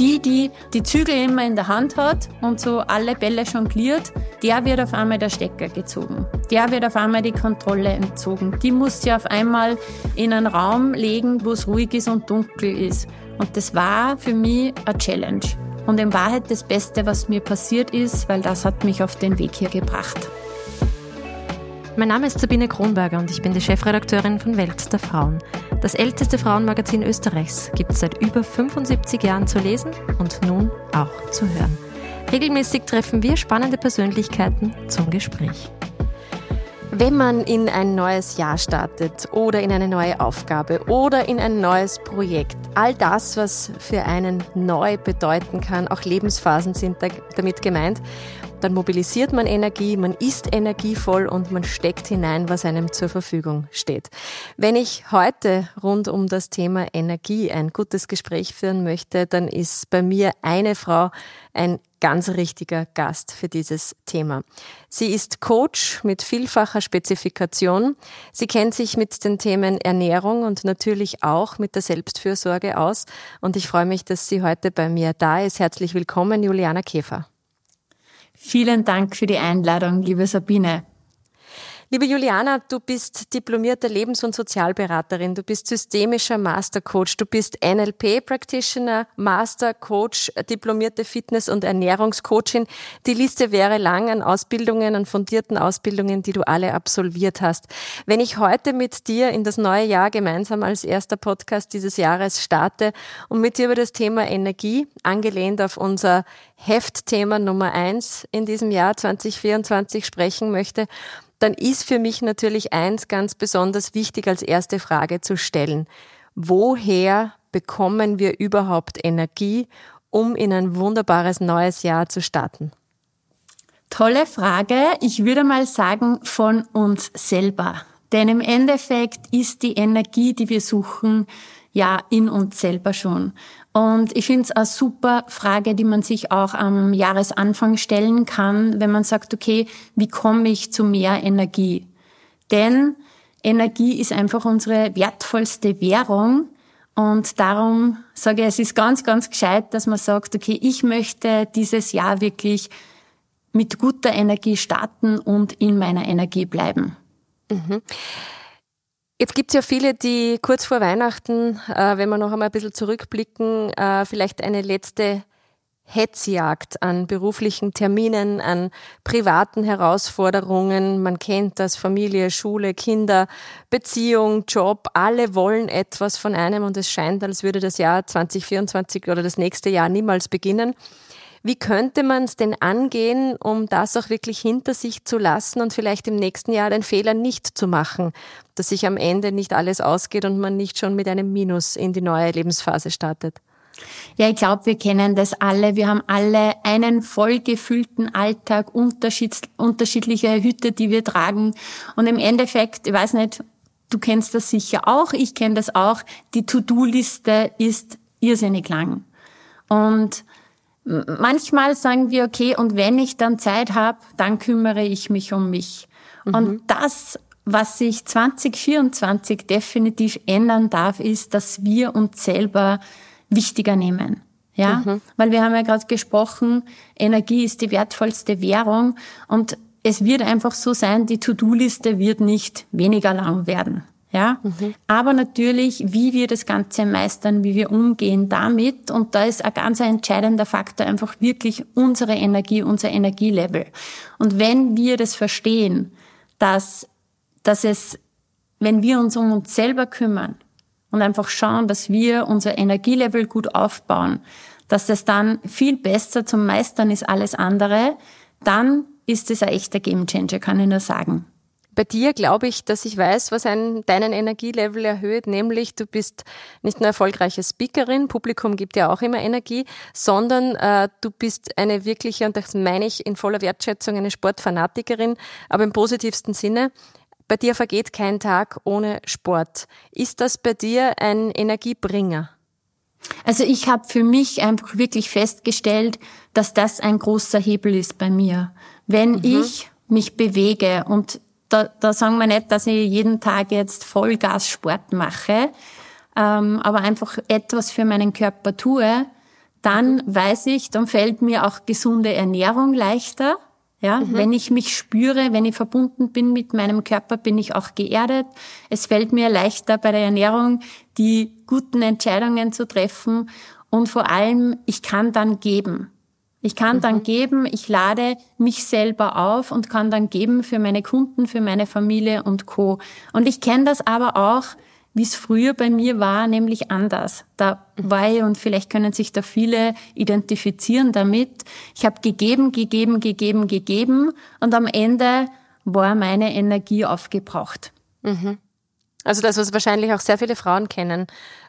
Die, die die Zügel immer in der Hand hat und so alle Bälle jongliert, der wird auf einmal der Stecker gezogen. Der wird auf einmal die Kontrolle entzogen. Die muss sie auf einmal in einen Raum legen, wo es ruhig ist und dunkel ist. Und das war für mich eine Challenge. Und in Wahrheit das Beste, was mir passiert ist, weil das hat mich auf den Weg hier gebracht. Mein Name ist Sabine Kronberger und ich bin die Chefredakteurin von Welt der Frauen. Das älteste Frauenmagazin Österreichs gibt es seit über 75 Jahren zu lesen und nun auch zu hören. Regelmäßig treffen wir spannende Persönlichkeiten zum Gespräch. Wenn man in ein neues Jahr startet oder in eine neue Aufgabe oder in ein neues Projekt, all das, was für einen neu bedeuten kann, auch Lebensphasen sind damit gemeint, dann mobilisiert man Energie, man ist energievoll und man steckt hinein, was einem zur Verfügung steht. Wenn ich heute rund um das Thema Energie ein gutes Gespräch führen möchte, dann ist bei mir eine Frau ein ganz richtiger Gast für dieses Thema. Sie ist Coach mit vielfacher Spezifikation. Sie kennt sich mit den Themen Ernährung und natürlich auch mit der Selbstfürsorge aus. Und ich freue mich, dass sie heute bei mir da ist. Herzlich willkommen, Juliana Käfer. Vielen Dank für die Einladung, liebe Sabine. Liebe Juliana, du bist diplomierte Lebens- und Sozialberaterin, du bist systemischer Mastercoach, du bist NLP-Practitioner, Mastercoach, diplomierte Fitness- und Ernährungscoachin. Die Liste wäre lang an Ausbildungen, an fundierten Ausbildungen, die du alle absolviert hast. Wenn ich heute mit dir in das neue Jahr gemeinsam als erster Podcast dieses Jahres starte und mit dir über das Thema Energie, angelehnt auf unser Heftthema Nummer eins in diesem Jahr 2024 sprechen möchte, dann ist für mich natürlich eins ganz besonders wichtig als erste Frage zu stellen. Woher bekommen wir überhaupt Energie, um in ein wunderbares neues Jahr zu starten? Tolle Frage. Ich würde mal sagen, von uns selber. Denn im Endeffekt ist die Energie, die wir suchen, ja in uns selber schon. Und ich finde es eine super Frage, die man sich auch am Jahresanfang stellen kann, wenn man sagt, okay, wie komme ich zu mehr Energie? Denn Energie ist einfach unsere wertvollste Währung. Und darum sage ich, es ist ganz, ganz gescheit, dass man sagt, okay, ich möchte dieses Jahr wirklich mit guter Energie starten und in meiner Energie bleiben. Mhm. Jetzt gibt's ja viele, die kurz vor Weihnachten, äh, wenn wir noch einmal ein bisschen zurückblicken, äh, vielleicht eine letzte Hetzjagd an beruflichen Terminen, an privaten Herausforderungen. Man kennt das Familie, Schule, Kinder, Beziehung, Job. Alle wollen etwas von einem und es scheint, als würde das Jahr 2024 oder das nächste Jahr niemals beginnen. Wie könnte man es denn angehen, um das auch wirklich hinter sich zu lassen und vielleicht im nächsten Jahr den Fehler nicht zu machen, dass sich am Ende nicht alles ausgeht und man nicht schon mit einem Minus in die neue Lebensphase startet? Ja, ich glaube, wir kennen das alle. Wir haben alle einen vollgefüllten Alltag, unterschiedliche Hüte, die wir tragen. Und im Endeffekt, ich weiß nicht, du kennst das sicher auch, ich kenne das auch, die To-Do-Liste ist irrsinnig lang. Und manchmal sagen wir, okay, und wenn ich dann Zeit habe, dann kümmere ich mich um mich. Mhm. Und das, was sich 2024 definitiv ändern darf, ist, dass wir uns selber wichtiger nehmen. Ja, mhm. weil wir haben ja gerade gesprochen, Energie ist die wertvollste Währung und es wird einfach so sein, die To-Do-Liste wird nicht weniger lang werden. Ja, mhm. aber natürlich, wie wir das Ganze meistern, wie wir umgehen damit. Und da ist ein ganz entscheidender Faktor einfach wirklich unsere Energie, unser Energielevel. Und wenn wir das verstehen, dass, dass es, wenn wir uns um uns selber kümmern und einfach schauen, dass wir unser Energielevel gut aufbauen, dass das dann viel besser zum Meistern ist alles andere, dann ist es ein echter Gamechanger, kann ich nur sagen. Bei dir glaube ich, dass ich weiß, was einen, deinen Energielevel erhöht, nämlich du bist nicht nur erfolgreiche Speakerin, Publikum gibt ja auch immer Energie, sondern äh, du bist eine wirkliche, und das meine ich in voller Wertschätzung, eine Sportfanatikerin, aber im positivsten Sinne. Bei dir vergeht kein Tag ohne Sport. Ist das bei dir ein Energiebringer? Also ich habe für mich einfach wirklich festgestellt, dass das ein großer Hebel ist bei mir. Wenn mhm. ich mich bewege und da, da sagen wir nicht, dass ich jeden Tag jetzt Vollgas Sport mache, ähm, aber einfach etwas für meinen Körper tue, dann weiß ich, dann fällt mir auch gesunde Ernährung leichter. Ja, mhm. wenn ich mich spüre, wenn ich verbunden bin mit meinem Körper, bin ich auch geerdet. Es fällt mir leichter bei der Ernährung, die guten Entscheidungen zu treffen und vor allem, ich kann dann geben. Ich kann mhm. dann geben, ich lade mich selber auf und kann dann geben für meine Kunden, für meine Familie und Co. Und ich kenne das aber auch, wie es früher bei mir war, nämlich anders. Da war ich, und vielleicht können sich da viele identifizieren damit, ich habe gegeben, gegeben, gegeben, gegeben und am Ende war meine Energie aufgebraucht. Mhm. Also das, was wahrscheinlich auch sehr viele Frauen kennen.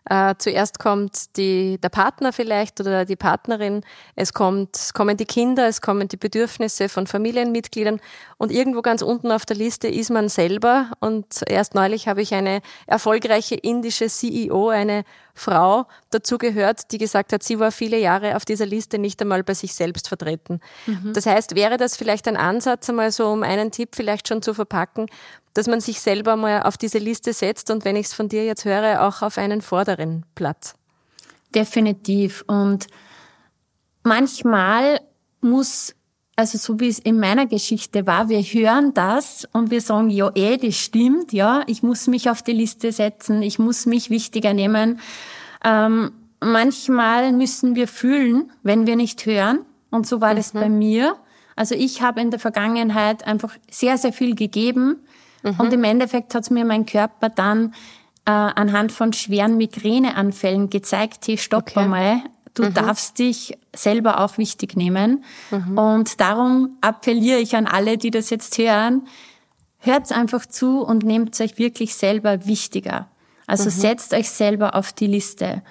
Äh, zuerst kommt die, der Partner vielleicht oder die Partnerin, es kommt, es kommen die Kinder, es kommen die Bedürfnisse von Familienmitgliedern und irgendwo ganz unten auf der Liste ist man selber. Und erst neulich habe ich eine erfolgreiche indische CEO, eine Frau dazu gehört, die gesagt hat, sie war viele Jahre auf dieser Liste nicht einmal bei sich selbst vertreten. Mhm. Das heißt, wäre das vielleicht ein Ansatz, einmal so um einen Tipp vielleicht schon zu verpacken, dass man sich selber mal auf diese Liste setzt und wenn ich es von dir jetzt höre, auch auf einen vorderen Platz. Definitiv. Und manchmal muss, also so wie es in meiner Geschichte war, wir hören das und wir sagen, ja, eh, das stimmt, ja, ich muss mich auf die Liste setzen, ich muss mich wichtiger nehmen. Ähm, manchmal müssen wir fühlen, wenn wir nicht hören. Und so war mhm. das bei mir. Also ich habe in der Vergangenheit einfach sehr, sehr viel gegeben Mhm. Und im Endeffekt hat mir mein Körper dann äh, anhand von schweren Migräneanfällen gezeigt, hey, stopp okay. einmal, du mhm. darfst dich selber auch wichtig nehmen. Mhm. Und darum appelliere ich an alle, die das jetzt hören, hört einfach zu und nehmt euch wirklich selber wichtiger. Also mhm. setzt euch selber auf die Liste.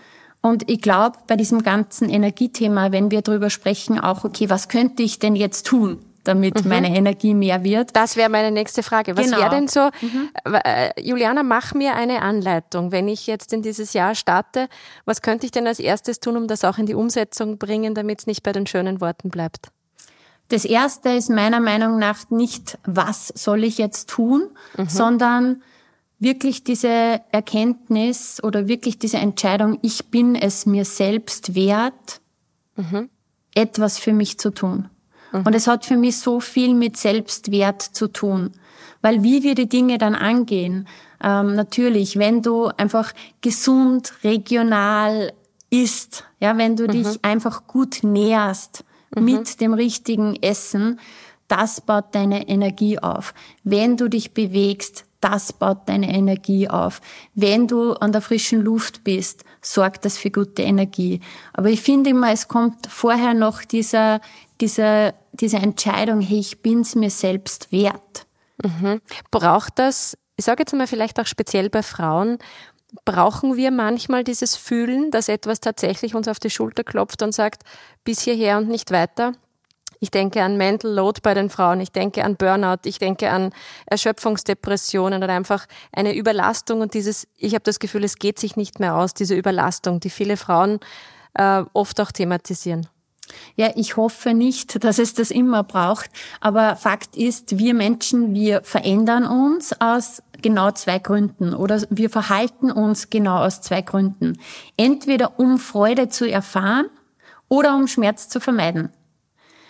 Und ich glaube, bei diesem ganzen Energiethema, wenn wir darüber sprechen, auch, okay, was könnte ich denn jetzt tun? Damit mhm. meine Energie mehr wird. Das wäre meine nächste Frage. Was genau. wäre denn so, mhm. Äh, Juliana, mach mir eine Anleitung. Wenn ich jetzt in dieses Jahr starte, was könnte ich denn als erstes tun, um das auch in die Umsetzung bringen, damit es nicht bei den schönen Worten bleibt? Das erste ist meiner Meinung nach nicht, was soll ich jetzt tun, mhm. sondern wirklich diese Erkenntnis oder wirklich diese Entscheidung, ich bin es mir selbst wert, mhm. etwas für mich zu tun. Mhm. Und es hat für mich so viel mit Selbstwert zu tun. Weil wie wir die Dinge dann angehen, ähm, natürlich, wenn du einfach gesund, regional isst, ja, wenn du mhm. dich einfach gut nährst mhm. mit dem richtigen Essen, das baut deine Energie auf. Wenn du dich bewegst, das baut deine Energie auf. Wenn du an der frischen Luft bist, sorgt das für gute Energie. Aber ich finde immer, es kommt vorher noch dieser, dieser, diese Entscheidung, hey, ich bin's mir selbst wert. Mhm. Braucht das, ich sage jetzt mal vielleicht auch speziell bei Frauen, brauchen wir manchmal dieses Fühlen, dass etwas tatsächlich uns auf die Schulter klopft und sagt, bis hierher und nicht weiter? Ich denke an Mental Load bei den Frauen, ich denke an Burnout, ich denke an Erschöpfungsdepressionen oder einfach eine Überlastung und dieses, ich habe das Gefühl, es geht sich nicht mehr aus, diese Überlastung, die viele Frauen äh, oft auch thematisieren. Ja, ich hoffe nicht, dass es das immer braucht. Aber Fakt ist, wir Menschen, wir verändern uns aus genau zwei Gründen oder wir verhalten uns genau aus zwei Gründen. Entweder um Freude zu erfahren oder um Schmerz zu vermeiden.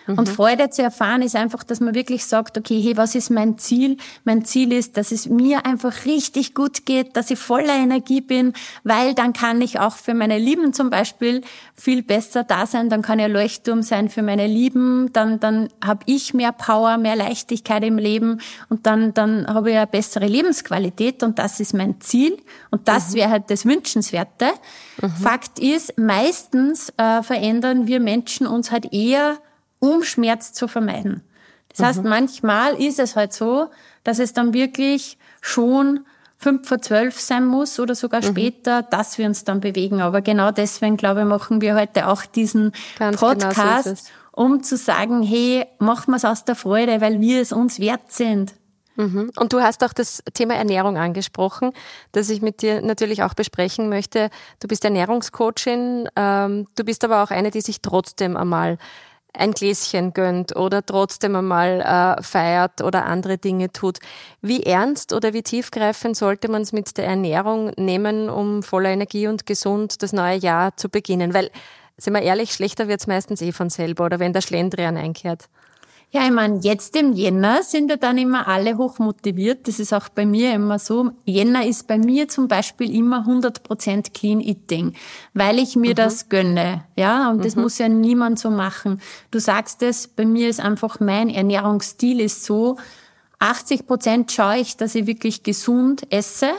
Mhm. Und Freude zu erfahren ist einfach, dass man wirklich sagt, okay, hey, was ist mein Ziel? Mein Ziel ist, dass es mir einfach richtig gut geht, dass ich voller Energie bin, weil dann kann ich auch für meine Lieben zum Beispiel viel besser da sein, dann kann ich ein Leuchtturm sein für meine Lieben, dann, dann habe ich mehr Power, mehr Leichtigkeit im Leben und dann, dann habe ich eine bessere Lebensqualität und das ist mein Ziel und das mhm. wäre halt das Wünschenswerte. Mhm. Fakt ist, meistens äh, verändern wir Menschen uns halt eher um Schmerz zu vermeiden. Das mhm. heißt, manchmal ist es halt so, dass es dann wirklich schon fünf vor zwölf sein muss oder sogar mhm. später, dass wir uns dann bewegen. Aber genau deswegen, glaube ich, machen wir heute auch diesen Ganz Podcast, genau so um zu sagen, hey, machen wir es aus der Freude, weil wir es uns wert sind. Mhm. Und du hast auch das Thema Ernährung angesprochen, das ich mit dir natürlich auch besprechen möchte. Du bist Ernährungscoachin, ähm, du bist aber auch eine, die sich trotzdem einmal ein Gläschen gönnt oder trotzdem einmal äh, feiert oder andere Dinge tut. Wie ernst oder wie tiefgreifend sollte man es mit der Ernährung nehmen, um voller Energie und gesund das neue Jahr zu beginnen? Weil sind wir ehrlich, schlechter wird's meistens eh von selber oder wenn der Schlendrian einkehrt. Ja, ich meine, jetzt im Jänner sind ja dann immer alle hochmotiviert. Das ist auch bei mir immer so. Jänner ist bei mir zum Beispiel immer 100% Clean Eating, weil ich mir mhm. das gönne. Ja, und das mhm. muss ja niemand so machen. Du sagst es, bei mir ist einfach mein Ernährungsstil ist so, 80% schaue ich, dass ich wirklich gesund esse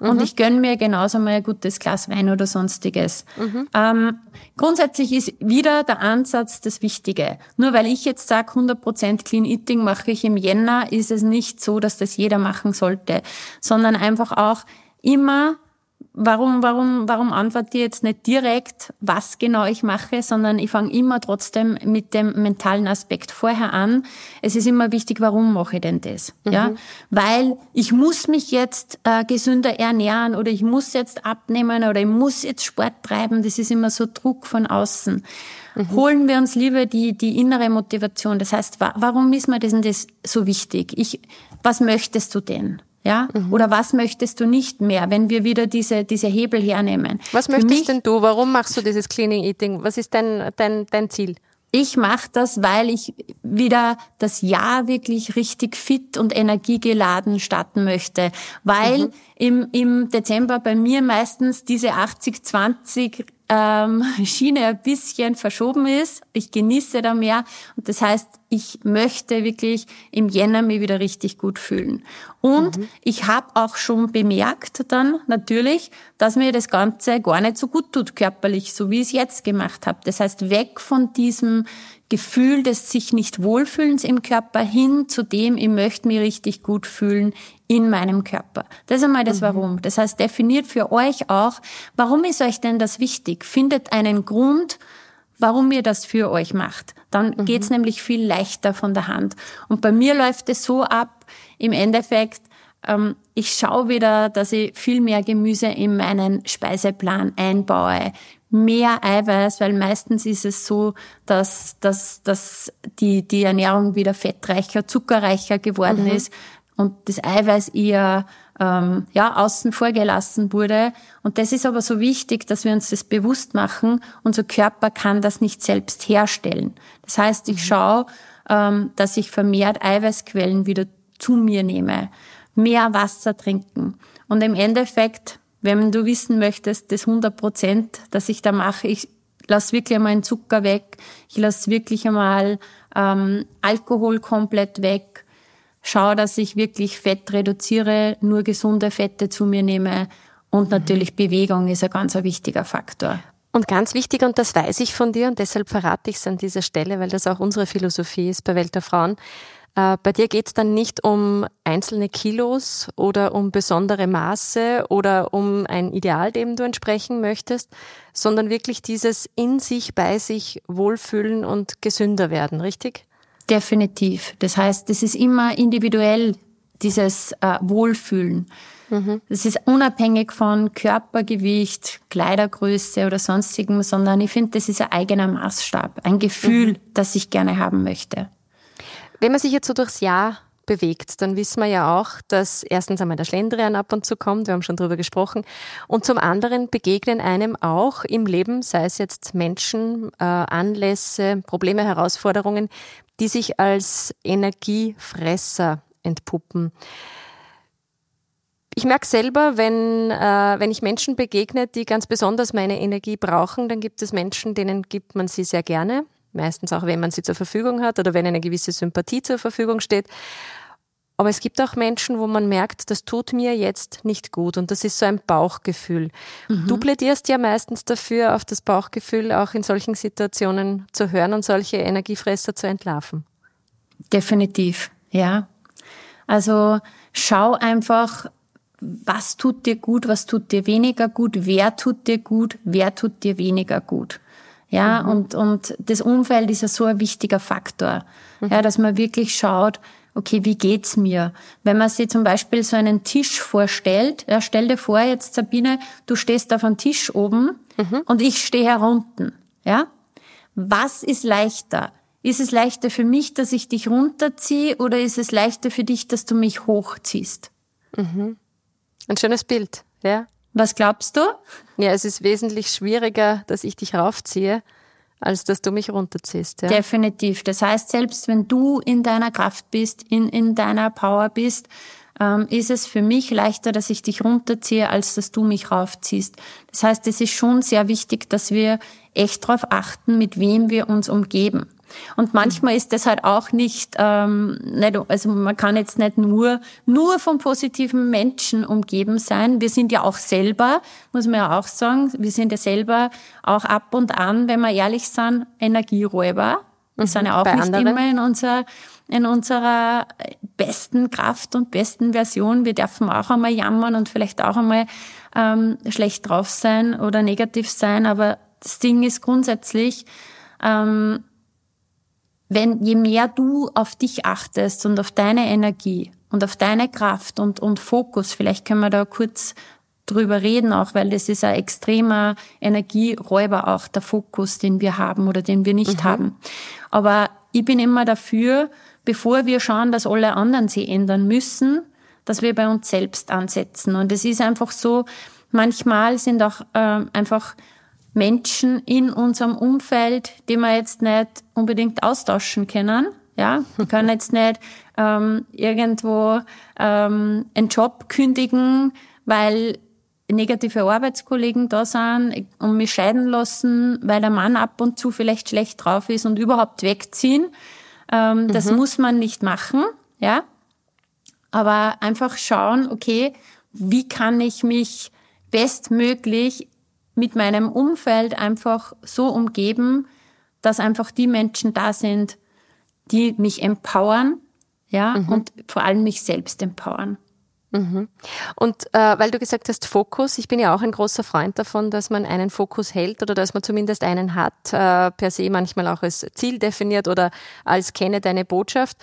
und mhm. ich gönne mir genauso mal ein gutes Glas Wein oder sonstiges. Mhm. Ähm, grundsätzlich ist wieder der Ansatz das Wichtige. Nur weil ich jetzt sage, 100% Clean Eating mache ich im Jänner, ist es nicht so, dass das jeder machen sollte, sondern einfach auch immer warum, warum, warum antworte ich jetzt nicht direkt, was genau ich mache, sondern ich fange immer trotzdem mit dem mentalen Aspekt vorher an. Es ist immer wichtig, warum mache ich denn das? Mhm. Ja, weil ich muss mich jetzt äh, gesünder ernähren oder ich muss jetzt abnehmen oder ich muss jetzt Sport treiben. Das ist immer so Druck von außen. Mhm. Holen wir uns lieber die, die innere Motivation. Das heißt, wa warum ist mir das denn das so wichtig? Ich, was möchtest du denn? Ja? Mhm. Oder was möchtest du nicht mehr, wenn wir wieder diese, diese Hebel hernehmen? Was Für möchtest mich, denn du? Warum machst du dieses Cleaning Eating? Was ist dein, dein, dein Ziel? Ich mache das, weil ich wieder das Jahr wirklich richtig fit und energiegeladen starten möchte. Weil mhm. im, im Dezember bei mir meistens diese 80-20 ähm, Schiene ein bisschen verschoben ist. Ich genieße da mehr und das heißt, ich möchte wirklich im Jänner mich wieder richtig gut fühlen. Und mhm. ich habe auch schon bemerkt dann natürlich, dass mir das Ganze gar nicht so gut tut körperlich, so wie ich es jetzt gemacht habe. Das heißt, weg von diesem Gefühl des sich nicht wohlfühlens im Körper hin zu dem, ich möchte mich richtig gut fühlen in meinem Körper. Das ist einmal das mhm. Warum. Das heißt, definiert für euch auch, warum ist euch denn das wichtig? Findet einen Grund, warum ihr das für euch macht. Dann mhm. geht's nämlich viel leichter von der Hand. Und bei mir läuft es so ab, im Endeffekt, ähm, ich schaue wieder, dass ich viel mehr Gemüse in meinen Speiseplan einbaue, mehr Eiweiß, weil meistens ist es so, dass, dass, dass die, die Ernährung wieder fettreicher, zuckerreicher geworden mhm. ist und das Eiweiß eher ähm, ja, außen vor gelassen wurde. Und das ist aber so wichtig, dass wir uns das bewusst machen. Unser Körper kann das nicht selbst herstellen. Das heißt, ich mhm. schaue, ähm, dass ich vermehrt Eiweißquellen wieder zu mir nehme, mehr Wasser trinken. Und im Endeffekt wenn du wissen möchtest, das 100 Prozent, das ich da mache, ich lass wirklich einmal den Zucker weg, ich lass wirklich einmal ähm, Alkohol komplett weg, schau, dass ich wirklich Fett reduziere, nur gesunde Fette zu mir nehme und natürlich Bewegung ist ein ganz wichtiger Faktor. Und ganz wichtig, und das weiß ich von dir und deshalb verrate ich es an dieser Stelle, weil das auch unsere Philosophie ist bei Welt der Frauen, äh, bei dir geht es dann nicht um einzelne Kilos oder um besondere Maße oder um ein Ideal, dem du entsprechen möchtest, sondern wirklich dieses in sich, bei sich wohlfühlen und gesünder werden, richtig? Definitiv. Das heißt, das ist immer individuell, dieses äh, Wohlfühlen. Mhm. Das ist unabhängig von Körpergewicht, Kleidergröße oder sonstigem, sondern ich finde, das ist ein eigener Maßstab, ein Gefühl, mhm. das ich gerne haben möchte. Wenn man sich jetzt so durchs Jahr bewegt, dann wissen wir ja auch, dass erstens einmal der Schlendrian ab und zu kommt, wir haben schon drüber gesprochen, und zum anderen begegnen einem auch im Leben, sei es jetzt Menschen, äh, Anlässe, Probleme, Herausforderungen, die sich als Energiefresser entpuppen. Ich merke selber, wenn, äh, wenn ich Menschen begegne, die ganz besonders meine Energie brauchen, dann gibt es Menschen, denen gibt man sie sehr gerne. Meistens auch, wenn man sie zur Verfügung hat oder wenn eine gewisse Sympathie zur Verfügung steht. Aber es gibt auch Menschen, wo man merkt, das tut mir jetzt nicht gut. Und das ist so ein Bauchgefühl. Mhm. Du plädierst ja meistens dafür, auf das Bauchgefühl auch in solchen Situationen zu hören und solche Energiefresser zu entlarven. Definitiv, ja. Also schau einfach, was tut dir gut, was tut dir weniger gut, wer tut dir gut, wer tut dir weniger gut. Ja, mhm. und, und das Umfeld ist ja so ein wichtiger Faktor. Mhm. Ja, dass man wirklich schaut, okay, wie geht's mir? Wenn man sich zum Beispiel so einen Tisch vorstellt, ja, stell dir vor jetzt Sabine, du stehst auf einem Tisch oben mhm. und ich stehe herunten, ja? Was ist leichter? Ist es leichter für mich, dass ich dich runterziehe oder ist es leichter für dich, dass du mich hochziehst? Mhm. Ein schönes Bild, ja. Was glaubst du? Ja, es ist wesentlich schwieriger, dass ich dich raufziehe, als dass du mich runterziehst. Ja? Definitiv. Das heißt, selbst wenn du in deiner Kraft bist, in, in deiner Power bist, ähm, ist es für mich leichter, dass ich dich runterziehe, als dass du mich raufziehst. Das heißt, es ist schon sehr wichtig, dass wir echt darauf achten, mit wem wir uns umgeben. Und manchmal ist das halt auch nicht, ähm, nicht, also man kann jetzt nicht nur, nur von positiven Menschen umgeben sein. Wir sind ja auch selber, muss man ja auch sagen, wir sind ja selber auch ab und an, wenn wir ehrlich sind, Energieräuber. Wir mhm, sind ja auch nicht anderen. immer in unserer, in unserer besten Kraft und besten Version. Wir dürfen auch einmal jammern und vielleicht auch einmal ähm, schlecht drauf sein oder negativ sein. Aber das Ding ist grundsätzlich, ähm, wenn je mehr du auf dich achtest und auf deine Energie und auf deine Kraft und, und Fokus, vielleicht können wir da kurz drüber reden auch, weil das ist ein extremer Energieräuber auch, der Fokus, den wir haben oder den wir nicht mhm. haben. Aber ich bin immer dafür, bevor wir schauen, dass alle anderen sie ändern müssen, dass wir bei uns selbst ansetzen. Und es ist einfach so, manchmal sind auch äh, einfach Menschen in unserem Umfeld, die wir jetzt nicht unbedingt austauschen können. Ja, wir können jetzt nicht ähm, irgendwo ähm, einen Job kündigen, weil negative Arbeitskollegen da sind und mich scheiden lassen, weil der Mann ab und zu vielleicht schlecht drauf ist und überhaupt wegziehen. Ähm, mhm. Das muss man nicht machen, ja. Aber einfach schauen, okay, wie kann ich mich bestmöglich mit meinem Umfeld einfach so umgeben, dass einfach die Menschen da sind, die mich empowern, ja, mhm. und vor allem mich selbst empowern. Mhm. Und äh, weil du gesagt hast, Fokus, ich bin ja auch ein großer Freund davon, dass man einen Fokus hält oder dass man zumindest einen hat, äh, per se manchmal auch als Ziel definiert oder als kenne deine Botschaft.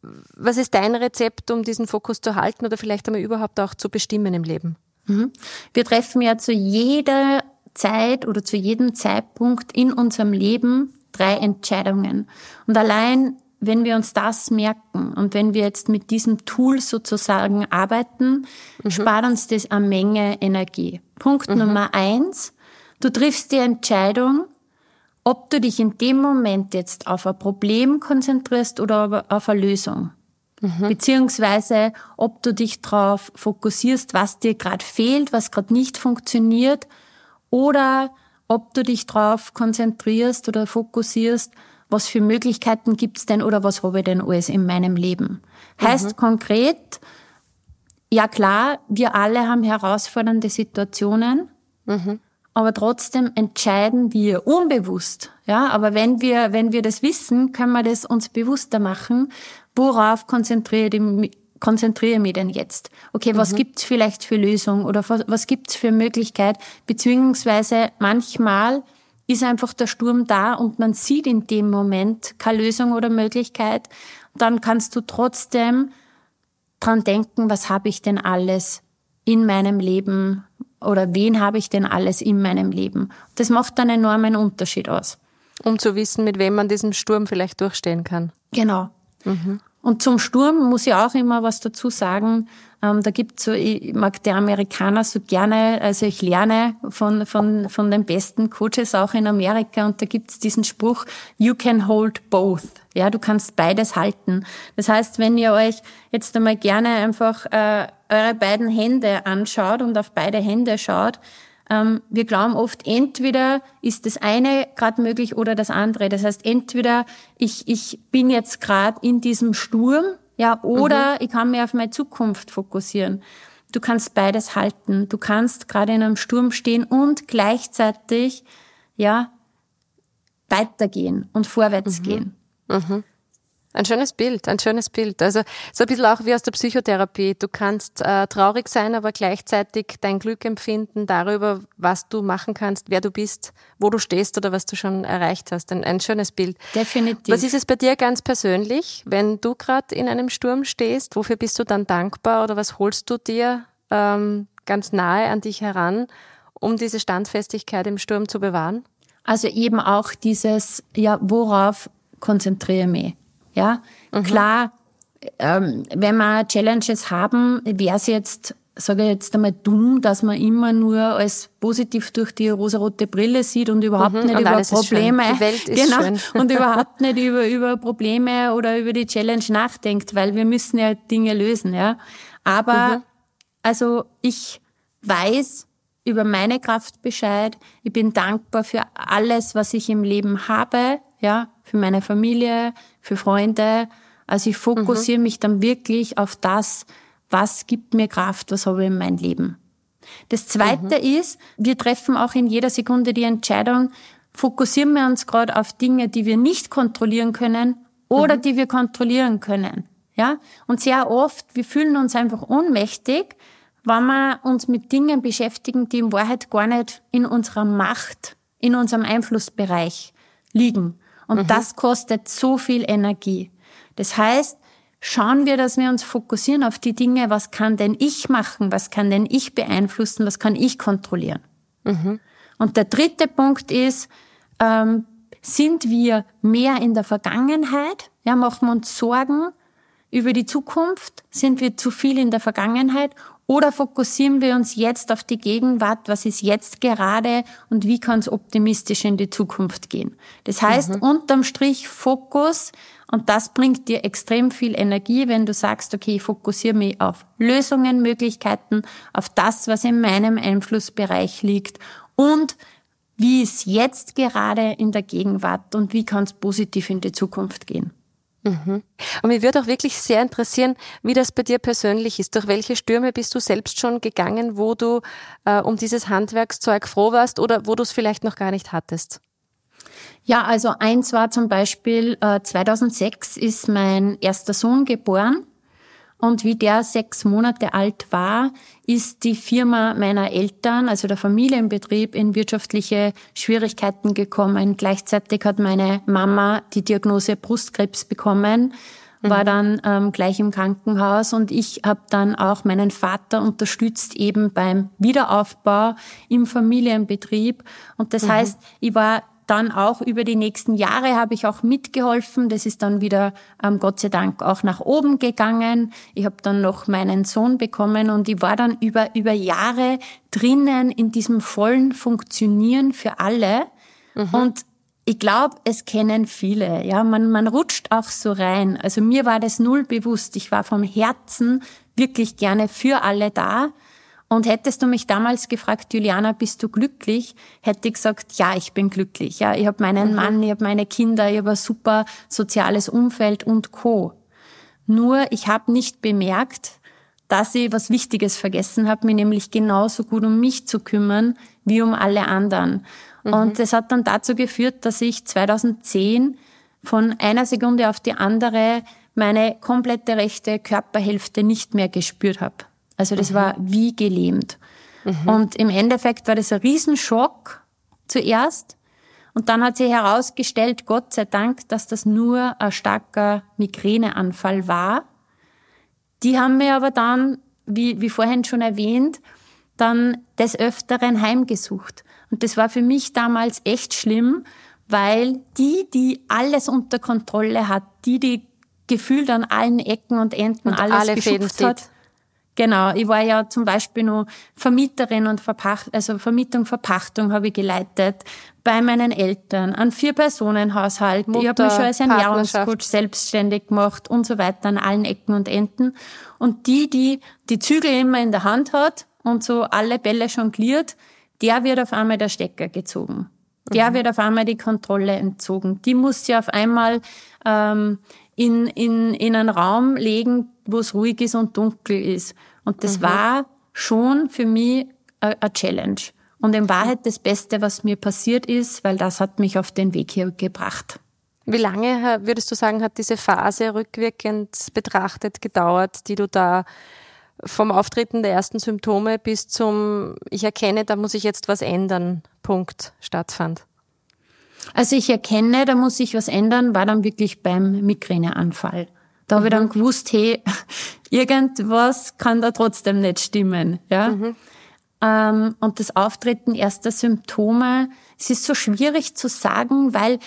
Was ist dein Rezept, um diesen Fokus zu halten oder vielleicht einmal überhaupt auch zu bestimmen im Leben? Mhm. Wir treffen ja zu jeder Zeit oder zu jedem Zeitpunkt in unserem Leben drei Entscheidungen. Und allein, wenn wir uns das merken und wenn wir jetzt mit diesem Tool sozusagen arbeiten, mhm. spart uns das eine Menge Energie. Punkt mhm. Nummer eins, du triffst die Entscheidung, ob du dich in dem Moment jetzt auf ein Problem konzentrierst oder auf eine Lösung. Mhm. Beziehungsweise, ob du dich darauf fokussierst, was dir gerade fehlt, was gerade nicht funktioniert, oder ob du dich darauf konzentrierst oder fokussierst, was für Möglichkeiten gibt's denn oder was habe ich denn alles in meinem Leben. Heißt mhm. konkret, ja klar, wir alle haben herausfordernde Situationen, mhm. Aber trotzdem entscheiden wir unbewusst. Ja, aber wenn wir, wenn wir das wissen, können wir das uns bewusster machen worauf konzentriere ich konzentriere mich denn jetzt? Okay, was mhm. gibt's vielleicht für Lösung oder was, was gibt's für Möglichkeit? Beziehungsweise manchmal ist einfach der Sturm da und man sieht in dem Moment keine Lösung oder Möglichkeit. Dann kannst du trotzdem dran denken, was habe ich denn alles in meinem Leben oder wen habe ich denn alles in meinem Leben? Das macht einen enormen Unterschied aus. Um zu wissen, mit wem man diesen Sturm vielleicht durchstehen kann. Genau. Mhm. Und zum Sturm muss ich auch immer was dazu sagen. Ähm, da gibt's so, ich mag die Amerikaner so gerne, also ich lerne von, von, von den besten Coaches auch in Amerika und da gibt's diesen Spruch, you can hold both. Ja, du kannst beides halten. Das heißt, wenn ihr euch jetzt einmal gerne einfach äh, eure beiden Hände anschaut und auf beide Hände schaut, ähm, wir glauben oft, entweder ist das eine gerade möglich oder das andere. Das heißt, entweder ich, ich bin jetzt gerade in diesem Sturm, ja, oder mhm. ich kann mich auf meine Zukunft fokussieren. Du kannst beides halten. Du kannst gerade in einem Sturm stehen und gleichzeitig, ja, weitergehen und vorwärts mhm. gehen. Mhm. Ein schönes Bild, ein schönes Bild. Also so ein bisschen auch wie aus der Psychotherapie. Du kannst äh, traurig sein, aber gleichzeitig dein Glück empfinden darüber, was du machen kannst, wer du bist, wo du stehst oder was du schon erreicht hast. Ein, ein schönes Bild. Definitiv. Was ist es bei dir ganz persönlich, wenn du gerade in einem Sturm stehst? Wofür bist du dann dankbar oder was holst du dir ähm, ganz nahe an dich heran, um diese Standfestigkeit im Sturm zu bewahren? Also eben auch dieses, ja, worauf konzentriere ich mich? Ja, mhm. klar, ähm, wenn wir Challenges haben, wäre es jetzt sage ich jetzt einmal, dumm, dass man immer nur als positiv durch die rosarote Brille sieht und überhaupt mhm, nicht und über Probleme, Die Welt ist genau, schön. und überhaupt nicht über, über Probleme oder über die Challenge nachdenkt, weil wir müssen ja Dinge lösen, ja. Aber, mhm. also, ich weiß über meine Kraft Bescheid. Ich bin dankbar für alles, was ich im Leben habe, ja, für meine Familie, für Freunde. Also ich fokussiere mhm. mich dann wirklich auf das, was gibt mir Kraft, was habe ich in meinem Leben. Das Zweite mhm. ist, wir treffen auch in jeder Sekunde die Entscheidung, fokussieren wir uns gerade auf Dinge, die wir nicht kontrollieren können oder mhm. die wir kontrollieren können. Ja? Und sehr oft, wir fühlen uns einfach ohnmächtig, wenn wir uns mit Dingen beschäftigen, die in Wahrheit gar nicht in unserer Macht, in unserem Einflussbereich liegen. Und mhm. das kostet so viel Energie. Das heißt, schauen wir, dass wir uns fokussieren auf die Dinge, was kann denn ich machen, was kann denn ich beeinflussen, was kann ich kontrollieren. Mhm. Und der dritte Punkt ist, ähm, sind wir mehr in der Vergangenheit? Ja, machen wir uns Sorgen über die Zukunft? Sind wir zu viel in der Vergangenheit? Oder fokussieren wir uns jetzt auf die Gegenwart? Was ist jetzt gerade? Und wie kann es optimistisch in die Zukunft gehen? Das heißt, mhm. unterm Strich Fokus und das bringt dir extrem viel Energie, wenn du sagst, okay, ich fokussiere mich auf Lösungen, Möglichkeiten, auf das, was in meinem Einflussbereich liegt und wie ist jetzt gerade in der Gegenwart und wie kann es positiv in die Zukunft gehen. Mhm. Und mich würde auch wirklich sehr interessieren, wie das bei dir persönlich ist. Durch welche Stürme bist du selbst schon gegangen, wo du äh, um dieses Handwerkszeug froh warst oder wo du es vielleicht noch gar nicht hattest? Ja, also eins war zum Beispiel, äh, 2006 ist mein erster Sohn geboren. Und wie der sechs Monate alt war, ist die Firma meiner Eltern, also der Familienbetrieb, in wirtschaftliche Schwierigkeiten gekommen. Gleichzeitig hat meine Mama die Diagnose Brustkrebs bekommen, war mhm. dann ähm, gleich im Krankenhaus und ich habe dann auch meinen Vater unterstützt eben beim Wiederaufbau im Familienbetrieb. Und das mhm. heißt, ich war dann auch über die nächsten Jahre habe ich auch mitgeholfen. Das ist dann wieder ähm, Gott sei Dank auch nach oben gegangen. Ich habe dann noch meinen Sohn bekommen und ich war dann über, über Jahre drinnen in diesem vollen Funktionieren für alle. Mhm. Und ich glaube, es kennen viele. Ja, man, man rutscht auch so rein. Also mir war das null bewusst. Ich war vom Herzen wirklich gerne für alle da. Und hättest du mich damals gefragt, Juliana, bist du glücklich? Hätte ich gesagt, ja, ich bin glücklich. Ja, ich habe meinen mhm. Mann, ich habe meine Kinder, ich habe ein super soziales Umfeld und co. Nur ich habe nicht bemerkt, dass ich was Wichtiges vergessen habe, mir nämlich genauso gut um mich zu kümmern wie um alle anderen. Mhm. Und das hat dann dazu geführt, dass ich 2010 von einer Sekunde auf die andere meine komplette rechte Körperhälfte nicht mehr gespürt habe. Also das mhm. war wie gelähmt. Mhm. Und im Endeffekt war das ein Riesenschock zuerst. Und dann hat sich herausgestellt, Gott sei Dank, dass das nur ein starker Migräneanfall war. Die haben mir aber dann, wie, wie vorhin schon erwähnt, dann des Öfteren heimgesucht. Und das war für mich damals echt schlimm, weil die, die alles unter Kontrolle hat, die, die gefühlt an allen Ecken und Enden und alles alle geschupft hat, Genau, ich war ja zum Beispiel noch Vermieterin und Verpacht, also Vermietung, Verpachtung habe ich geleitet bei meinen Eltern, an vier Personen Haushalt. Mutter, ich habe mich schon als Ernährungscoach selbstständig gemacht und so weiter an allen Ecken und Enden. Und die, die die Zügel immer in der Hand hat und so alle Bälle jongliert, der wird auf einmal der Stecker gezogen. Der mhm. wird auf einmal die Kontrolle entzogen. Die muss sie auf einmal ähm, in, in, in einen Raum legen, wo es ruhig ist und dunkel ist. Und das mhm. war schon für mich eine Challenge. Und in Wahrheit das Beste, was mir passiert ist, weil das hat mich auf den Weg hier gebracht. Wie lange würdest du sagen, hat diese Phase rückwirkend betrachtet gedauert, die du da vom Auftreten der ersten Symptome bis zum Ich erkenne, da muss ich jetzt was ändern, Punkt stattfand? Also ich erkenne, da muss ich was ändern, war dann wirklich beim Migräneanfall. Da mhm. habe ich dann mhm. gewusst, hey, irgendwas kann da trotzdem nicht stimmen. Ja? Mhm. Ähm, und das Auftreten erster Symptome, es ist so schwierig zu sagen, weil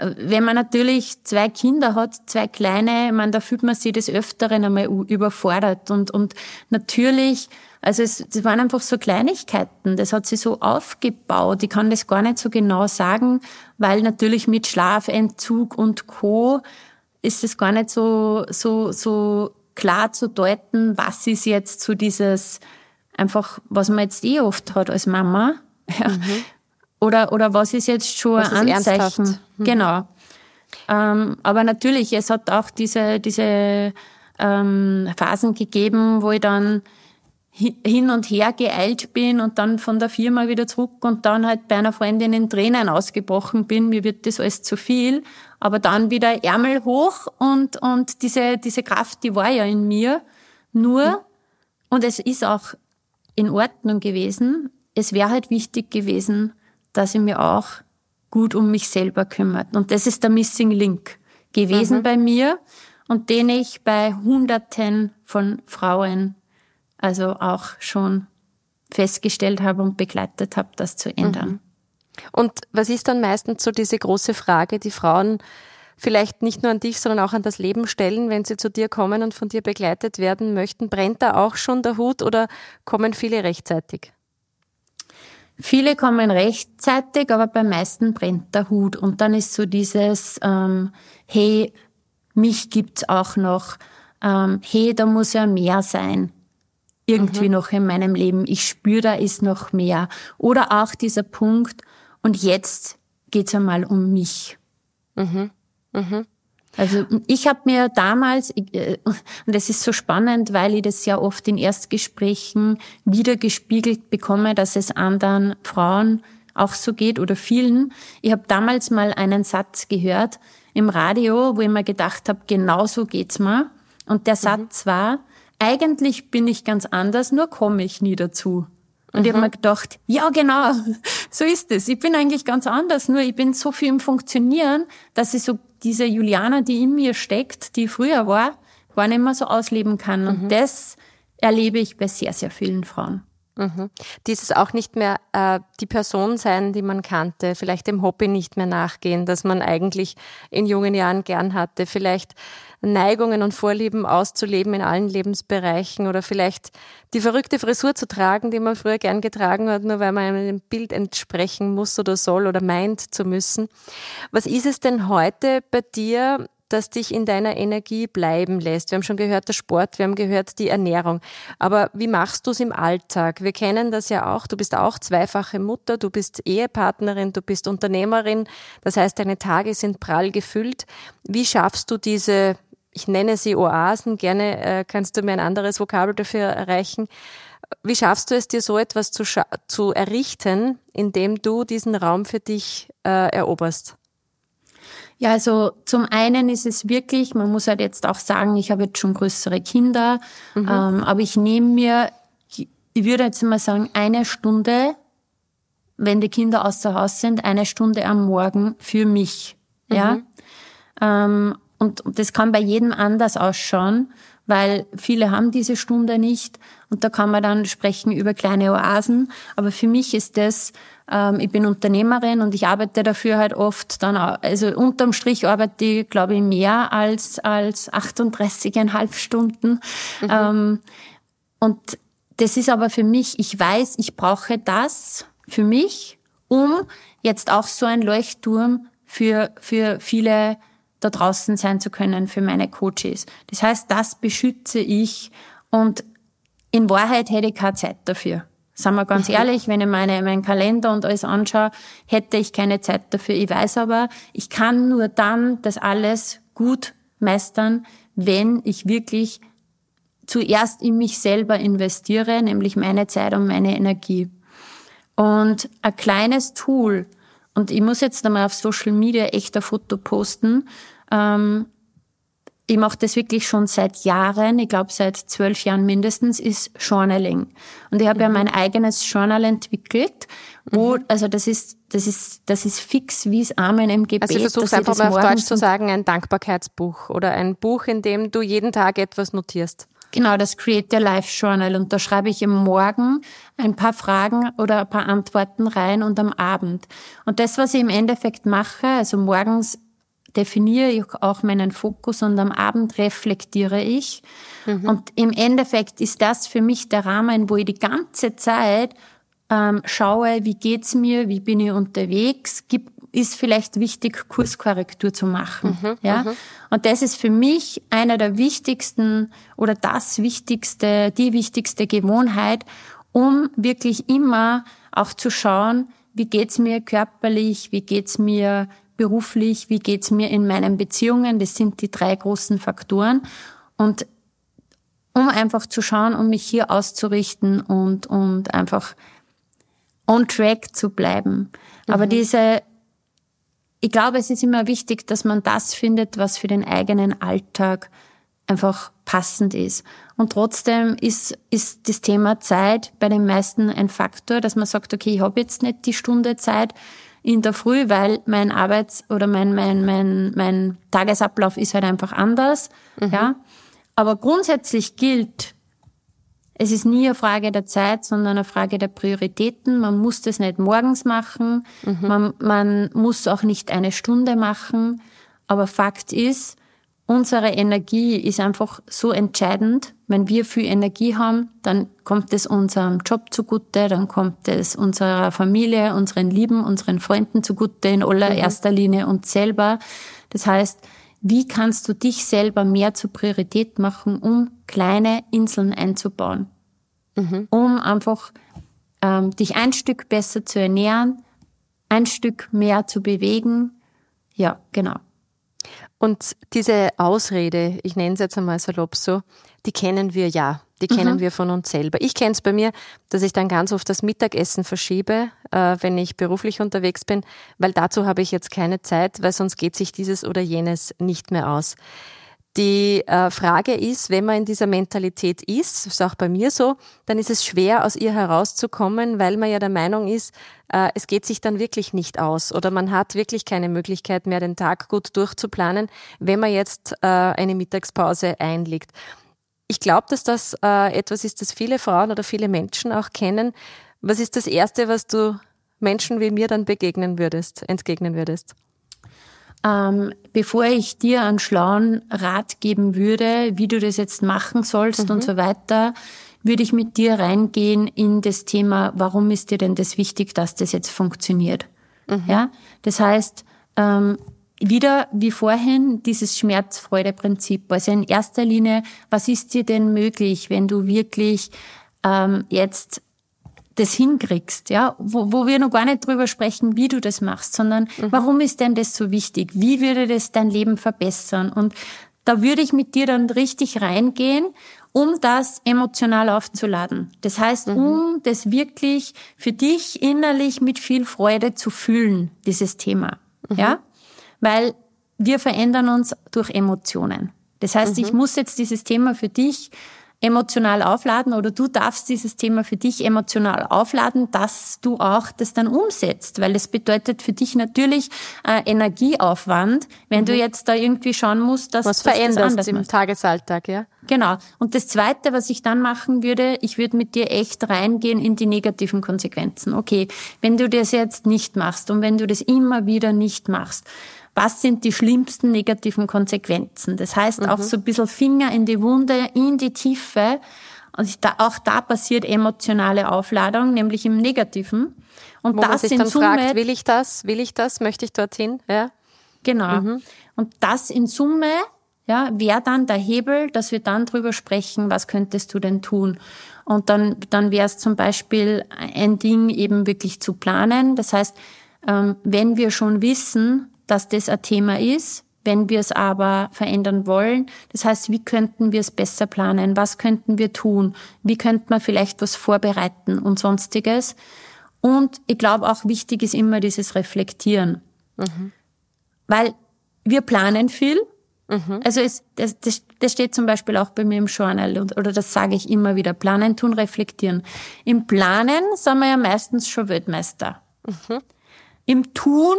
Wenn man natürlich zwei Kinder hat, zwei kleine, man, da fühlt man sich des Öfteren einmal überfordert. Und, und natürlich, also es, es waren einfach so Kleinigkeiten. Das hat sich so aufgebaut. Ich kann das gar nicht so genau sagen, weil natürlich mit Schlafentzug und Co. ist es gar nicht so, so, so klar zu deuten, was ist jetzt so dieses, einfach, was man jetzt eh oft hat als Mama. Ja. Mhm. Oder, oder was ist jetzt schon was ein Anzeichen? Mhm. Genau. Ähm, aber natürlich, es hat auch diese, diese ähm, Phasen gegeben, wo ich dann hin und her geeilt bin und dann von der Firma wieder zurück und dann halt bei einer Freundin in Tränen ausgebrochen bin. Mir wird das alles zu viel. Aber dann wieder Ärmel hoch und, und diese, diese Kraft, die war ja in mir. Nur, und es ist auch in Ordnung gewesen. Es wäre halt wichtig gewesen, dass ich mir auch gut um mich selber kümmert. Und das ist der Missing Link gewesen mhm. bei mir und den ich bei Hunderten von Frauen also auch schon festgestellt habe und begleitet habe, das zu ändern. Mhm. Und was ist dann meistens so diese große Frage, die Frauen vielleicht nicht nur an dich, sondern auch an das Leben stellen, wenn sie zu dir kommen und von dir begleitet werden möchten? Brennt da auch schon der Hut oder kommen viele rechtzeitig? Viele kommen rechtzeitig, aber beim meisten brennt der Hut. Und dann ist so dieses, ähm, hey, mich gibt's auch noch. Ähm, hey, da muss ja mehr sein. Irgendwie mhm. noch in meinem Leben. Ich spüre, da ist noch mehr. Oder auch dieser Punkt, und jetzt geht's einmal um mich. Mhm. Mhm. Also ich habe mir damals, äh, und das ist so spannend, weil ich das ja oft in Erstgesprächen wieder gespiegelt bekomme, dass es anderen Frauen auch so geht oder vielen. Ich habe damals mal einen Satz gehört im Radio, wo ich mir gedacht habe, genau so geht's mir. Und der mhm. Satz war, eigentlich bin ich ganz anders, nur komme ich nie dazu. Und mhm. ich habe mir gedacht, ja genau, so ist es. Ich bin eigentlich ganz anders, nur ich bin so viel im Funktionieren, dass ich so diese Juliana, die in mir steckt, die früher war, gar nicht mehr so ausleben kann. Und mhm. das erlebe ich bei sehr, sehr vielen Frauen. Mhm. Dieses auch nicht mehr äh, die Person sein, die man kannte, vielleicht dem Hobby nicht mehr nachgehen, das man eigentlich in jungen Jahren gern hatte, vielleicht Neigungen und Vorlieben auszuleben in allen Lebensbereichen oder vielleicht die verrückte Frisur zu tragen, die man früher gern getragen hat, nur weil man einem Bild entsprechen muss oder soll oder meint zu müssen. Was ist es denn heute bei dir, das dich in deiner Energie bleiben lässt. Wir haben schon gehört, der Sport, wir haben gehört, die Ernährung. Aber wie machst du es im Alltag? Wir kennen das ja auch. Du bist auch zweifache Mutter, du bist Ehepartnerin, du bist Unternehmerin. Das heißt, deine Tage sind prall gefüllt. Wie schaffst du diese ich nenne sie Oasen, gerne äh, kannst du mir ein anderes Vokabel dafür erreichen. Wie schaffst du es, dir so etwas zu, zu errichten, indem du diesen Raum für dich äh, eroberst? Ja, also zum einen ist es wirklich, man muss halt jetzt auch sagen, ich habe jetzt schon größere Kinder, mhm. ähm, aber ich nehme mir, ich würde jetzt mal sagen, eine Stunde, wenn die Kinder außer Haus sind, eine Stunde am Morgen für mich. Ja. Mhm. Ähm, und das kann bei jedem anders ausschauen, weil viele haben diese Stunde nicht. Und da kann man dann sprechen über kleine Oasen. Aber für mich ist das, ähm, ich bin Unternehmerin und ich arbeite dafür halt oft dann, also unterm Strich arbeite ich, glaube ich, mehr als, als 38,5 Stunden. Mhm. Ähm, und das ist aber für mich, ich weiß, ich brauche das für mich, um jetzt auch so ein Leuchtturm für, für viele da draußen sein zu können für meine Coaches. Das heißt, das beschütze ich und in Wahrheit hätte ich keine Zeit dafür. Sagen wir ganz mhm. ehrlich, wenn ich meine, meinen Kalender und alles anschaue, hätte ich keine Zeit dafür. Ich weiß aber, ich kann nur dann das alles gut meistern, wenn ich wirklich zuerst in mich selber investiere, nämlich meine Zeit und meine Energie. Und ein kleines Tool, und ich muss jetzt einmal auf Social Media echt ein Foto posten. Ähm, ich mache das wirklich schon seit Jahren, ich glaube seit zwölf Jahren mindestens, ist Journaling. Und ich habe mhm. ja mein eigenes Journal entwickelt, wo, mhm. also das ist, das ist, das ist fix wie es Amen im Gebet. Also du versuchst einfach mal auf Deutsch zu sagen, ein Dankbarkeitsbuch oder ein Buch, in dem du jeden Tag etwas notierst. Genau, das Create Your Life Journal. Und da schreibe ich im Morgen ein paar Fragen oder ein paar Antworten rein und am Abend. Und das, was ich im Endeffekt mache, also morgens definiere ich auch meinen Fokus und am Abend reflektiere ich. Mhm. Und im Endeffekt ist das für mich der Rahmen, wo ich die ganze Zeit ähm, schaue, wie geht's mir, wie bin ich unterwegs, gibt, ist vielleicht wichtig, Kurskorrektur zu machen. Mhm, ja? Mhm. Und das ist für mich einer der wichtigsten oder das wichtigste, die wichtigste Gewohnheit, um wirklich immer auch zu schauen, wie geht's mir körperlich, wie geht's mir beruflich, wie geht's mir in meinen Beziehungen. Das sind die drei großen Faktoren. Und um einfach zu schauen, um mich hier auszurichten und, und einfach on track zu bleiben. Mhm. Aber diese, ich glaube, es ist immer wichtig, dass man das findet, was für den eigenen Alltag einfach passend ist. Und trotzdem ist, ist das Thema Zeit bei den meisten ein Faktor, dass man sagt, okay, ich habe jetzt nicht die Stunde Zeit in der Früh, weil mein Arbeits- oder mein, mein, mein, mein Tagesablauf ist halt einfach anders. Mhm. Ja. Aber grundsätzlich gilt, es ist nie eine Frage der Zeit, sondern eine Frage der Prioritäten. Man muss das nicht morgens machen. Mhm. Man, man muss auch nicht eine Stunde machen. Aber Fakt ist, unsere Energie ist einfach so entscheidend. Wenn wir viel Energie haben, dann kommt es unserem Job zugute, dann kommt es unserer Familie, unseren Lieben, unseren Freunden zugute, in allererster mhm. Linie uns selber. Das heißt, wie kannst du dich selber mehr zur Priorität machen, um kleine Inseln einzubauen? Mhm. Um einfach ähm, dich ein Stück besser zu ernähren, ein Stück mehr zu bewegen. Ja, genau. Und diese Ausrede, ich nenne es jetzt einmal salopp so, die kennen wir ja. Die kennen mhm. wir von uns selber. Ich kenne es bei mir, dass ich dann ganz oft das Mittagessen verschiebe, äh, wenn ich beruflich unterwegs bin, weil dazu habe ich jetzt keine Zeit, weil sonst geht sich dieses oder jenes nicht mehr aus. Die äh, Frage ist, wenn man in dieser Mentalität ist, ist auch bei mir so, dann ist es schwer, aus ihr herauszukommen, weil man ja der Meinung ist, äh, es geht sich dann wirklich nicht aus oder man hat wirklich keine Möglichkeit mehr, den Tag gut durchzuplanen, wenn man jetzt äh, eine Mittagspause einlegt. Ich glaube, dass das äh, etwas ist, das viele Frauen oder viele Menschen auch kennen. Was ist das Erste, was du Menschen wie mir dann begegnen würdest, entgegnen würdest? Ähm, bevor ich dir einen schlauen Rat geben würde, wie du das jetzt machen sollst mhm. und so weiter, würde ich mit dir reingehen in das Thema, warum ist dir denn das wichtig, dass das jetzt funktioniert? Mhm. Ja, das heißt, ähm, wieder wie vorhin dieses Schmerzfreude-Prinzip. Also in erster Linie, was ist dir denn möglich, wenn du wirklich ähm, jetzt das hinkriegst, ja, wo, wo wir noch gar nicht drüber sprechen, wie du das machst, sondern mhm. warum ist denn das so wichtig? Wie würde das dein Leben verbessern? Und da würde ich mit dir dann richtig reingehen, um das emotional aufzuladen. Das heißt, mhm. um das wirklich für dich innerlich mit viel Freude zu fühlen, dieses Thema, mhm. ja, weil wir verändern uns durch Emotionen. Das heißt, ich mhm. muss jetzt dieses Thema für dich emotional aufladen oder du darfst dieses Thema für dich emotional aufladen, dass du auch das dann umsetzt, weil es bedeutet für dich natürlich äh, Energieaufwand, wenn mhm. du jetzt da irgendwie schauen musst, dass was veränderst das im machst. Tagesalltag, ja? Genau. Und das Zweite, was ich dann machen würde, ich würde mit dir echt reingehen in die negativen Konsequenzen. Okay, wenn du das jetzt nicht machst und wenn du das immer wieder nicht machst, was sind die schlimmsten negativen Konsequenzen. Das heißt mhm. auch so ein bisschen Finger in die Wunde, in die Tiefe. Und da, auch da passiert emotionale Aufladung, nämlich im Negativen. Und Wo das man sich in dann Summe, fragt, will ich das, will ich das, möchte ich dorthin? Ja. Genau. Mhm. Und das in Summe ja, wäre dann der Hebel, dass wir dann drüber sprechen, was könntest du denn tun? Und dann, dann wäre es zum Beispiel ein Ding eben wirklich zu planen. Das heißt, ähm, wenn wir schon wissen, dass das ein Thema ist, wenn wir es aber verändern wollen. Das heißt, wie könnten wir es besser planen? Was könnten wir tun? Wie könnte man vielleicht was vorbereiten und sonstiges? Und ich glaube auch wichtig ist immer dieses Reflektieren. Mhm. Weil wir planen viel. Mhm. Also es, das, das, das steht zum Beispiel auch bei mir im Journal oder das sage ich immer wieder. Planen, tun, reflektieren. Im Planen sind wir ja meistens schon Weltmeister. Mhm. Im Tun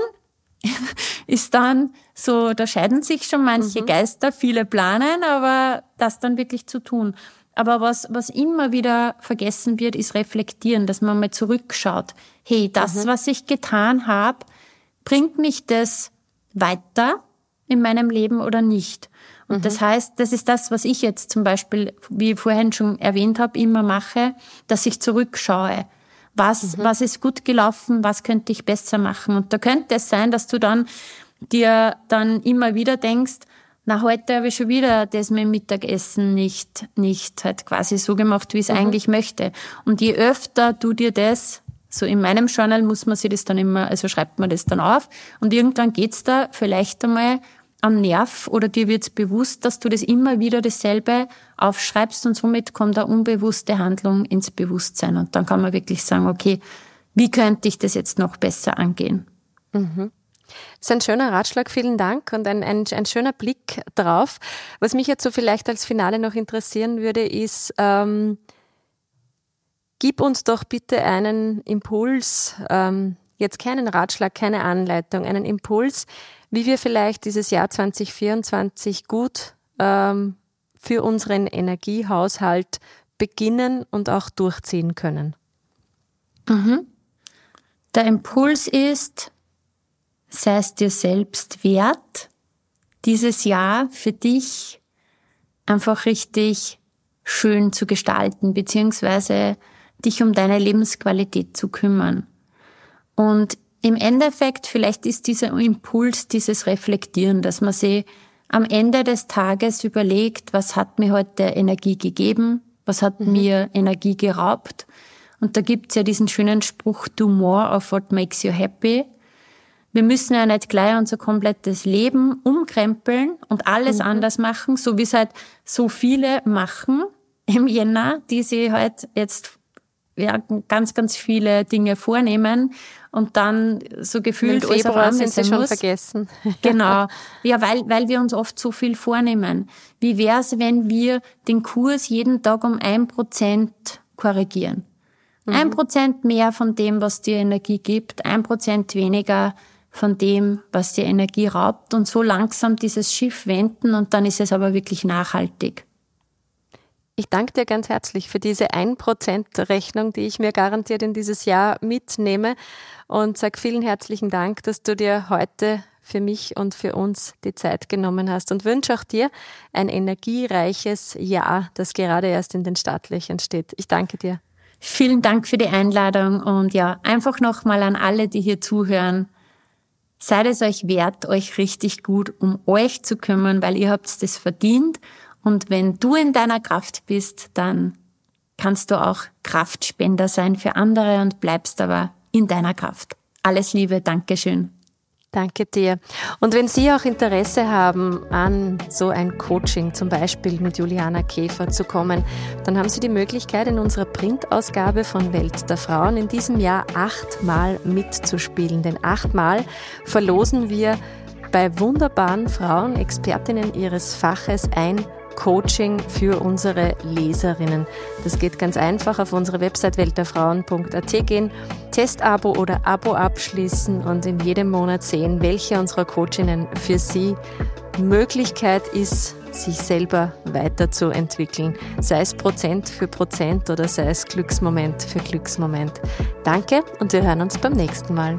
ist dann so, da scheiden sich schon manche mhm. Geister, viele planen, aber das dann wirklich zu tun. Aber was, was immer wieder vergessen wird, ist reflektieren, dass man mal zurückschaut. Hey, das, mhm. was ich getan habe, bringt mich das weiter? in meinem Leben oder nicht? Und mhm. das heißt, das ist das, was ich jetzt zum Beispiel, wie ich vorhin schon erwähnt habe, immer mache, dass ich zurückschaue. Was, mhm. was ist gut gelaufen? Was könnte ich besser machen? Und da könnte es sein, dass du dann dir dann immer wieder denkst, na, heute habe ich schon wieder das mit dem Mittagessen nicht, nicht halt quasi so gemacht, wie ich es mhm. eigentlich möchte. Und je öfter du dir das, so in meinem Journal muss man sich das dann immer, also schreibt man das dann auf und irgendwann geht's da vielleicht einmal am Nerv oder dir wird's bewusst, dass du das immer wieder dasselbe aufschreibst und somit kommt eine unbewusste Handlung ins Bewusstsein und dann kann man wirklich sagen, okay, wie könnte ich das jetzt noch besser angehen? Mhm. Das ist ein schöner Ratschlag, vielen Dank und ein, ein, ein, schöner Blick drauf. Was mich jetzt so vielleicht als Finale noch interessieren würde, ist, ähm, gib uns doch bitte einen Impuls, ähm, jetzt keinen Ratschlag, keine Anleitung, einen Impuls, wie wir vielleicht dieses Jahr 2024 gut ähm, für unseren Energiehaushalt beginnen und auch durchziehen können. Mhm. Der Impuls ist, sei es dir selbst wert, dieses Jahr für dich einfach richtig schön zu gestalten, beziehungsweise dich um deine Lebensqualität zu kümmern. Und im Endeffekt, vielleicht ist dieser Impuls, dieses Reflektieren, dass man sich am Ende des Tages überlegt, was hat mir heute Energie gegeben, was hat mhm. mir Energie geraubt. Und da gibt's ja diesen schönen Spruch, do more of what makes you happy. Wir müssen ja nicht gleich unser komplettes Leben umkrempeln und alles mhm. anders machen, so wie es halt so viele machen im Jänner, die sie halt jetzt ja, ganz, ganz viele Dinge vornehmen und dann so gefühlt Im Februar sind sie schon muss. vergessen. genau. Ja, weil, weil wir uns oft so viel vornehmen. Wie wäre es, wenn wir den Kurs jeden Tag um ein Prozent korrigieren? Ein mhm. Prozent mehr von dem, was dir Energie gibt, ein Prozent weniger von dem, was dir Energie raubt und so langsam dieses Schiff wenden und dann ist es aber wirklich nachhaltig. Ich danke dir ganz herzlich für diese 1% Rechnung, die ich mir garantiert in dieses Jahr mitnehme und sage vielen herzlichen Dank, dass du dir heute für mich und für uns die Zeit genommen hast und wünsche auch dir ein energiereiches Jahr, das gerade erst in den Startlöchern steht. Ich danke dir. Vielen Dank für die Einladung und ja, einfach nochmal an alle, die hier zuhören. Seid es euch wert, euch richtig gut um euch zu kümmern, weil ihr habt das verdient und wenn du in deiner Kraft bist, dann kannst du auch Kraftspender sein für andere und bleibst aber in deiner Kraft. Alles Liebe, Dankeschön. Danke dir. Und wenn Sie auch Interesse haben, an so ein Coaching zum Beispiel mit Juliana Käfer zu kommen, dann haben Sie die Möglichkeit, in unserer Printausgabe von Welt der Frauen in diesem Jahr achtmal mitzuspielen. Denn achtmal verlosen wir bei wunderbaren Frauen, Expertinnen ihres Faches ein Coaching für unsere Leserinnen. Das geht ganz einfach auf unsere Website welterfrauen.at gehen, Testabo oder Abo abschließen und in jedem Monat sehen, welche unserer Coachinnen für Sie Möglichkeit ist, sich selber weiterzuentwickeln, sei es Prozent für Prozent oder sei es Glücksmoment für Glücksmoment. Danke und wir hören uns beim nächsten Mal.